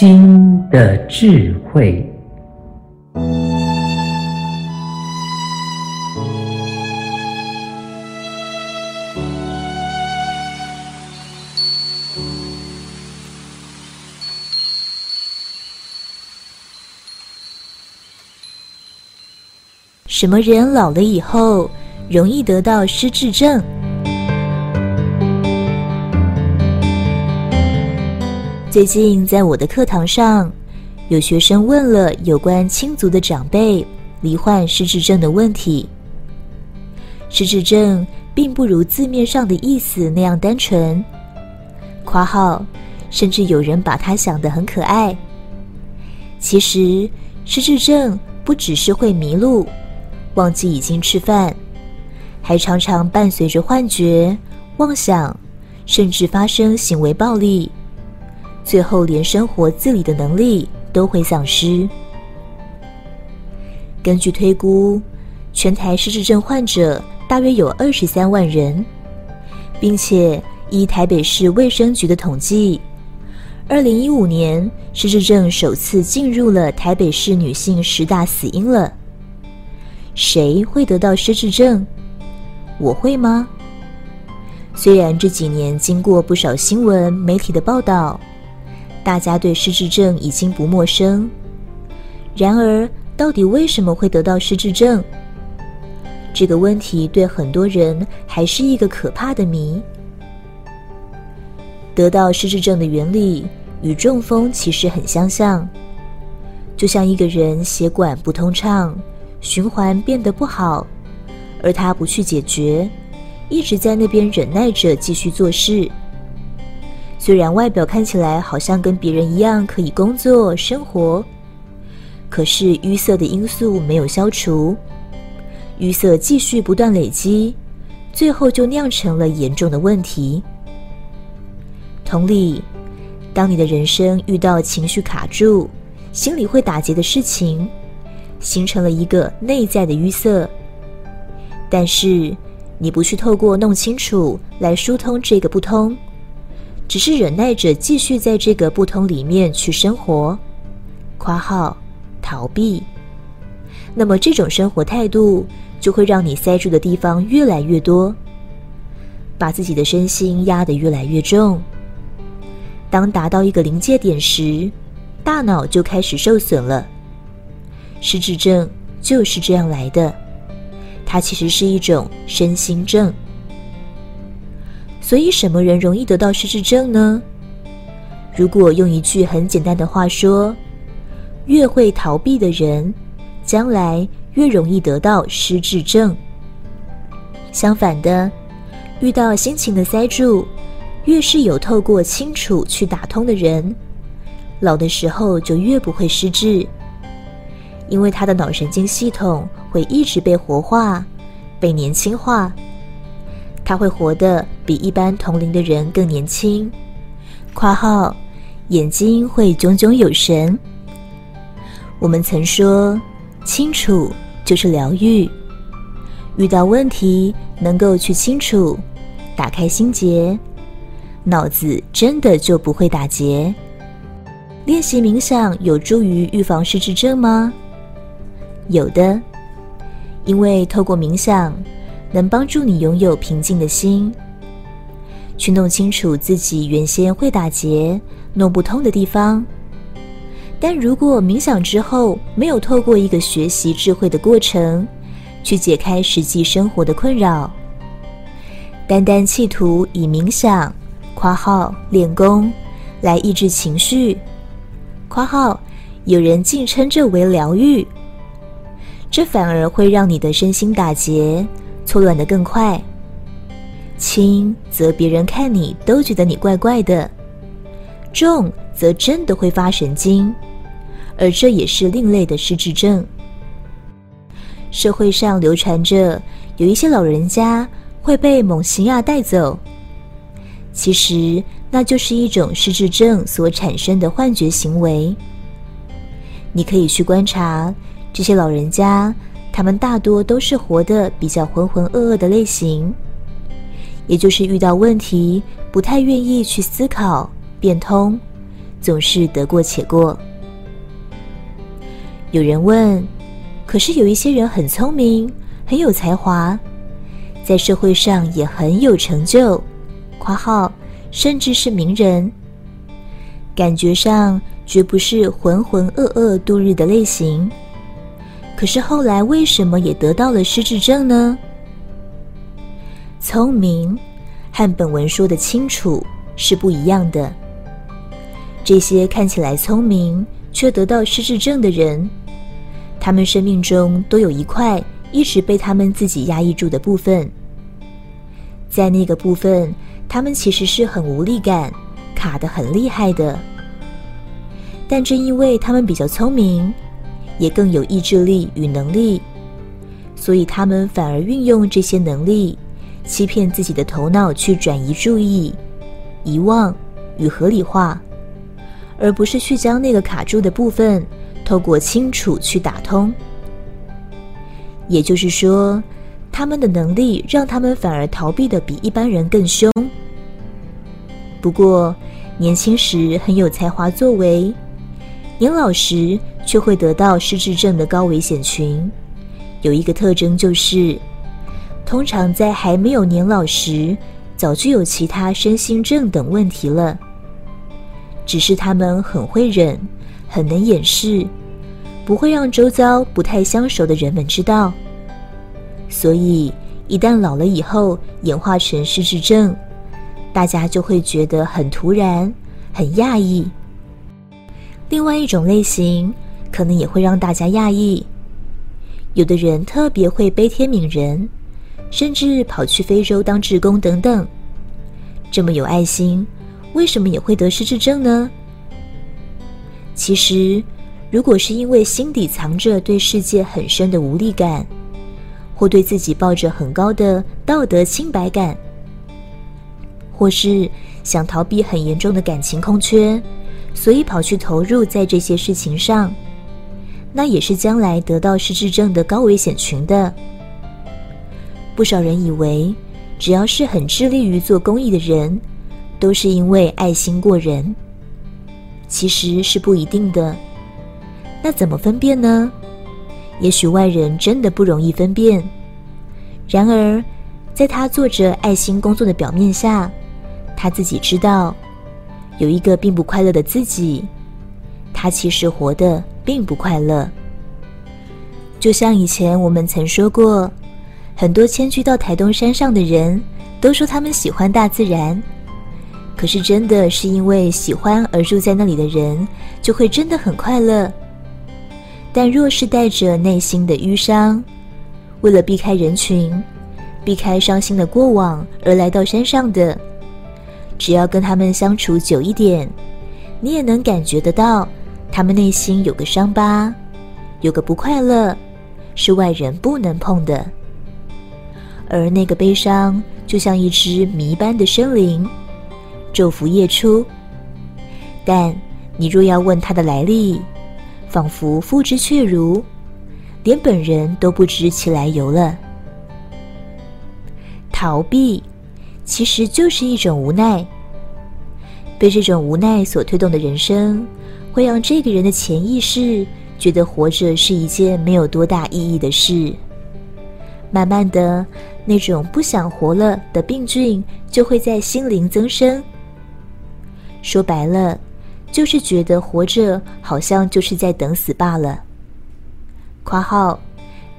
心的智慧。什么人老了以后容易得到失智症？最近在我的课堂上，有学生问了有关亲族的长辈罹患失智症的问题。失智症并不如字面上的意思那样单纯。括号，甚至有人把它想得很可爱。其实，失智症不只是会迷路、忘记已经吃饭，还常常伴随着幻觉、妄想，甚至发生行为暴力。最后，连生活自理的能力都会丧失。根据推估，全台失智症患者大约有二十三万人，并且依台北市卫生局的统计，二零一五年失智症首次进入了台北市女性十大死因了。谁会得到失智症？我会吗？虽然这几年经过不少新闻媒体的报道。大家对失智症已经不陌生，然而，到底为什么会得到失智症？这个问题对很多人还是一个可怕的谜。得到失智症的原理与中风其实很相像，就像一个人血管不通畅，循环变得不好，而他不去解决，一直在那边忍耐着继续做事。虽然外表看起来好像跟别人一样可以工作生活，可是淤塞的因素没有消除，淤塞继续不断累积，最后就酿成了严重的问题。同理，当你的人生遇到情绪卡住、心里会打结的事情，形成了一个内在的淤塞，但是你不去透过弄清楚来疏通这个不通。只是忍耐着继续在这个不通里面去生活，括号逃避。那么这种生活态度就会让你塞住的地方越来越多，把自己的身心压得越来越重。当达到一个临界点时，大脑就开始受损了。失智症就是这样来的，它其实是一种身心症。所以，什么人容易得到失智症呢？如果用一句很简单的话说，越会逃避的人，将来越容易得到失智症。相反的，遇到心情的塞住，越是有透过清楚去打通的人，老的时候就越不会失智，因为他的脑神经系统会一直被活化、被年轻化。他会活得比一般同龄的人更年轻。括号，眼睛会炯炯有神。我们曾说，清楚就是疗愈。遇到问题能够去清楚，打开心结，脑子真的就不会打结。练习冥想有助于预防失智症吗？有的，因为透过冥想。能帮助你拥有平静的心，去弄清楚自己原先会打结、弄不通的地方。但如果冥想之后没有透过一个学习智慧的过程，去解开实际生活的困扰，单单企图以冥想（括号练功）来抑制情绪（括号有人竟称这为疗愈），这反而会让你的身心打结。错乱得更快，轻则别人看你都觉得你怪怪的，重则真的会发神经，而这也是另类的失智症。社会上流传着有一些老人家会被猛禽亚带走，其实那就是一种失智症所产生的幻觉行为。你可以去观察这些老人家。他们大多都是活得比较浑浑噩噩的类型，也就是遇到问题不太愿意去思考变通，总是得过且过。有人问：可是有一些人很聪明，很有才华，在社会上也很有成就（括号甚至是名人），感觉上绝不是浑浑噩噩度日的类型。可是后来为什么也得到了失智症呢？聪明和本文说的清楚是不一样的。这些看起来聪明却得到失智症的人，他们生命中都有一块一直被他们自己压抑住的部分，在那个部分，他们其实是很无力感，卡得很厉害的。但正因为他们比较聪明。也更有意志力与能力，所以他们反而运用这些能力，欺骗自己的头脑去转移注意、遗忘与合理化，而不是去将那个卡住的部分透过清楚去打通。也就是说，他们的能力让他们反而逃避的比一般人更凶。不过，年轻时很有才华作为，年老时，却会得到失智症的高危险群，有一个特征就是，通常在还没有年老时，早就有其他身心症等问题了。只是他们很会忍，很能掩饰，不会让周遭不太相熟的人们知道。所以，一旦老了以后演化成失智症，大家就会觉得很突然，很讶异。另外一种类型。可能也会让大家讶异，有的人特别会悲天悯人，甚至跑去非洲当志工等等。这么有爱心，为什么也会得失智症呢？其实，如果是因为心底藏着对世界很深的无力感，或对自己抱着很高的道德清白感，或是想逃避很严重的感情空缺，所以跑去投入在这些事情上。那也是将来得到失智症的高危险群的。不少人以为，只要是很致力于做公益的人，都是因为爱心过人。其实是不一定的。那怎么分辨呢？也许外人真的不容易分辨。然而，在他做着爱心工作的表面下，他自己知道，有一个并不快乐的自己。他其实活得并不快乐，就像以前我们曾说过，很多迁居到台东山上的人都说他们喜欢大自然，可是真的是因为喜欢而住在那里的人，就会真的很快乐。但若是带着内心的忧伤，为了避开人群，避开伤心的过往而来到山上的，只要跟他们相处久一点，你也能感觉得到。他们内心有个伤疤，有个不快乐，是外人不能碰的。而那个悲伤，就像一只谜般的生灵，昼伏夜出。但你若要问它的来历，仿佛复之却如，连本人都不知其来由了。逃避，其实就是一种无奈。被这种无奈所推动的人生。会让这个人的潜意识觉得活着是一件没有多大意义的事，慢慢的，那种不想活了的病菌就会在心灵增生。说白了，就是觉得活着好像就是在等死罢了。括号，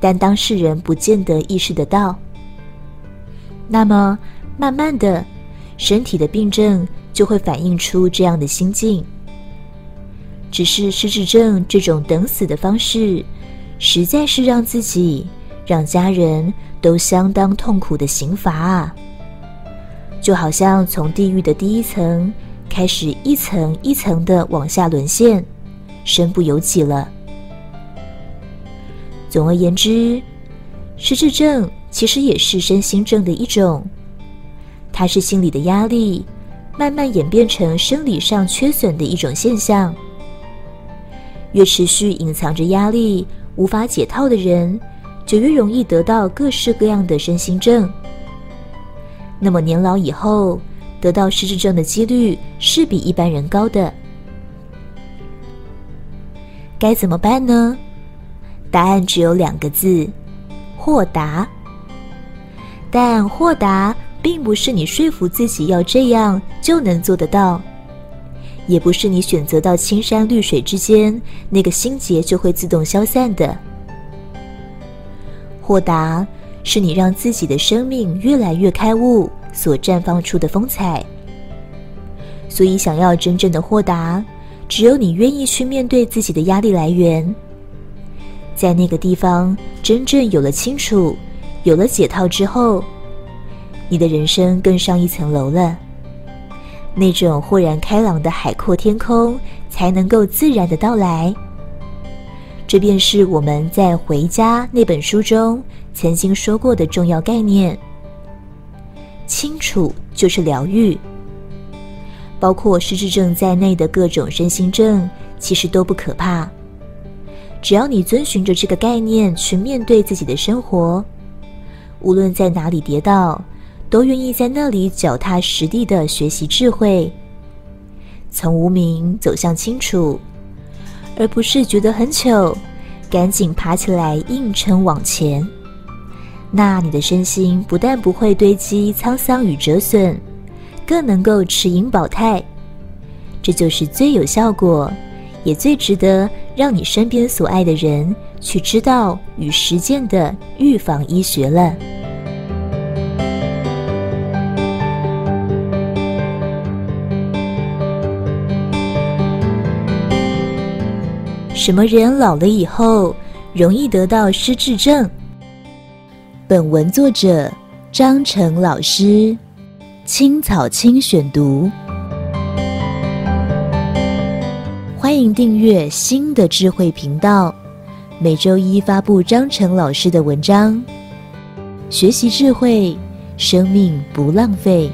但当事人不见得意识得到。那么，慢慢的，身体的病症就会反映出这样的心境。只是失智症这种等死的方式，实在是让自己、让家人都相当痛苦的刑罚啊！就好像从地狱的第一层开始，一层一层的往下沦陷，身不由己了。总而言之，失智症其实也是身心症的一种，它是心理的压力慢慢演变成生理上缺损的一种现象。越持续隐藏着压力、无法解套的人，就越容易得到各式各样的身心症。那么年老以后得到失智症的几率是比一般人高的。该怎么办呢？答案只有两个字：豁达。但豁达并不是你说服自己要这样就能做得到，也不是你选择到青山绿水之间，那个心结就会自动消散的。豁达是你让自己的生命越来越开悟所绽放出的风采。所以，想要真正的豁达，只有你愿意去面对自己的压力来源，在那个地方真正有了清楚，有了解套之后，你的人生更上一层楼了。那种豁然开朗的海阔天空才能够自然的到来。这便是我们在《回家》那本书中曾经说过的重要概念：清楚就是疗愈。包括失智症在内的各种身心症，其实都不可怕。只要你遵循着这个概念去面对自己的生活，无论在哪里跌倒，都愿意在那里脚踏实地的学习智慧，从无名走向清楚，而不是觉得很糗，赶紧爬起来硬撑往前。那你的身心不但不会堆积沧桑与折损。更能够持盈保泰，这就是最有效果，也最值得让你身边所爱的人去知道与实践的预防医学了。什么人老了以后容易得到失智症？本文作者张成老师。青草青选读，欢迎订阅新的智慧频道，每周一发布张成老师的文章，学习智慧，生命不浪费。